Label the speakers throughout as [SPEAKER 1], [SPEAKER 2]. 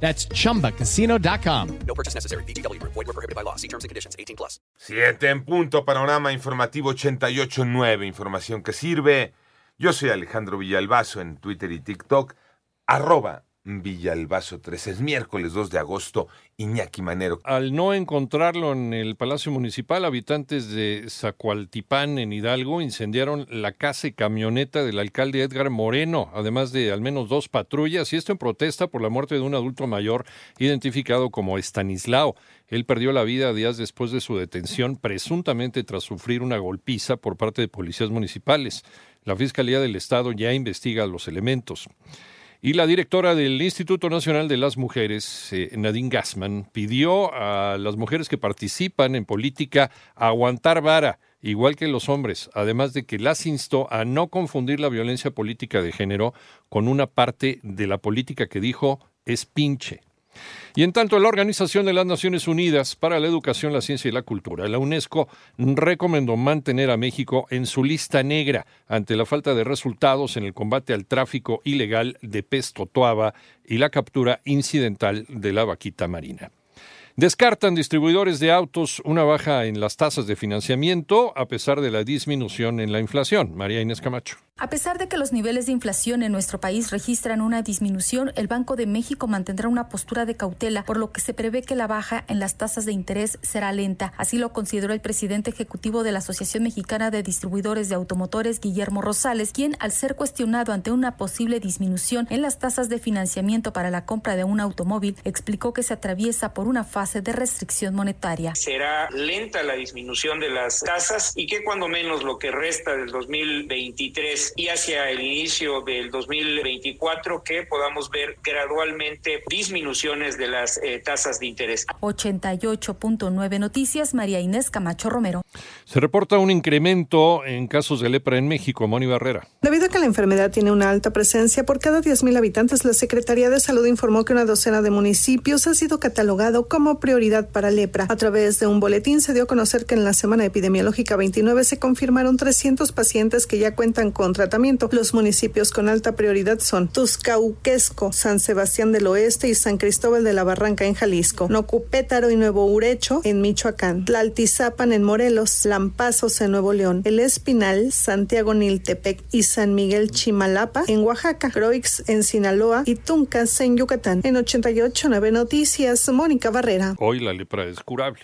[SPEAKER 1] That's chumbacasino.com.
[SPEAKER 2] No purchase necessary. BGW. Void were prohibited by law. See terms and conditions. 18 plus.
[SPEAKER 3] Siete en punto, panorama informativo 88.9, información que sirve. Yo soy Alejandro Villalbazo en Twitter y TikTok, arroba Villalbazo 3. Es miércoles 2 de agosto, Iñaki Manero.
[SPEAKER 4] Al no encontrarlo en el Palacio Municipal, habitantes de Zacualtipán, en Hidalgo, incendiaron la casa y camioneta del alcalde Edgar Moreno, además de al menos dos patrullas, y esto en protesta por la muerte de un adulto mayor identificado como Estanislao. Él perdió la vida días después de su detención, presuntamente tras sufrir una golpiza por parte de policías municipales. La Fiscalía del Estado ya investiga los elementos. Y la directora del Instituto Nacional de las Mujeres, eh, Nadine Gassman, pidió a las mujeres que participan en política aguantar vara, igual que los hombres, además de que las instó a no confundir la violencia política de género con una parte de la política que dijo es pinche. Y en tanto, la Organización de las Naciones Unidas para la Educación, la Ciencia y la Cultura, la UNESCO, recomendó mantener a México en su lista negra ante la falta de resultados en el combate al tráfico ilegal de pez totoaba y la captura incidental de la vaquita marina. Descartan distribuidores de autos una baja en las tasas de financiamiento a pesar de la disminución en la inflación. María Inés Camacho.
[SPEAKER 5] A pesar de que los niveles de inflación en nuestro país registran una disminución, el Banco de México mantendrá una postura de cautela, por lo que se prevé que la baja en las tasas de interés será lenta. Así lo consideró el presidente ejecutivo de la Asociación Mexicana de Distribuidores de Automotores, Guillermo Rosales, quien, al ser cuestionado ante una posible disminución en las tasas de financiamiento para la compra de un automóvil, explicó que se atraviesa por una fase de restricción monetaria.
[SPEAKER 6] Será lenta la disminución de las tasas y que cuando menos lo que resta del 2023 y hacia el inicio del 2024 que podamos ver gradualmente disminuciones de las eh, tasas de interés.
[SPEAKER 5] 88.9 Noticias, María Inés Camacho Romero.
[SPEAKER 4] Se reporta un incremento en casos de lepra en México. Moni Barrera.
[SPEAKER 7] Debido a que la enfermedad tiene una alta presencia por cada 10.000 habitantes, la Secretaría de Salud informó que una docena de municipios ha sido catalogado como prioridad para lepra. A través de un boletín se dio a conocer que en la semana epidemiológica 29 se confirmaron 300 pacientes que ya cuentan con tratamiento. Los municipios con alta prioridad son Tuzcauquesco, San Sebastián del Oeste y San Cristóbal de la Barranca en Jalisco, Nocupétaro y Nuevo Urecho en Michoacán, Tlaltizapan en Morelos, Lampazos en Nuevo León, El Espinal, Santiago Niltepec y San Miguel Chimalapa en Oaxaca, Croix en Sinaloa y Tuncas en Yucatán. En 88.9 Noticias, Mónica Barrera.
[SPEAKER 4] Hoy la lepra es curable.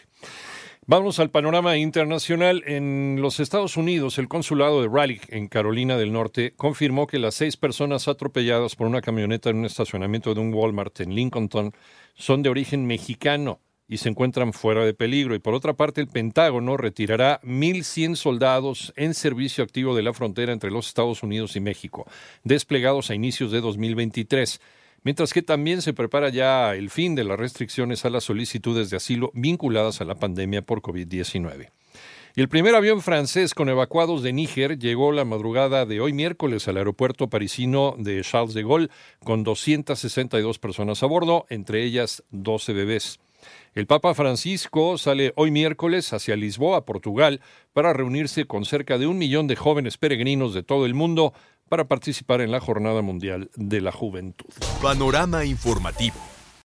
[SPEAKER 4] Vamos al panorama internacional. En los Estados Unidos, el consulado de Raleigh, en Carolina del Norte, confirmó que las seis personas atropelladas por una camioneta en un estacionamiento de un Walmart en Lincolnton son de origen mexicano y se encuentran fuera de peligro. Y por otra parte, el Pentágono retirará 1.100 soldados en servicio activo de la frontera entre los Estados Unidos y México, desplegados a inicios de 2023 mientras que también se prepara ya el fin de las restricciones a las solicitudes de asilo vinculadas a la pandemia por COVID-19. Y el primer avión francés con evacuados de Níger llegó la madrugada de hoy miércoles al aeropuerto parisino de Charles de Gaulle con 262 personas a bordo, entre ellas 12 bebés. El Papa Francisco sale hoy miércoles hacia Lisboa, Portugal, para reunirse con cerca de un millón de jóvenes peregrinos de todo el mundo para participar en la Jornada Mundial de la Juventud.
[SPEAKER 2] Panorama informativo.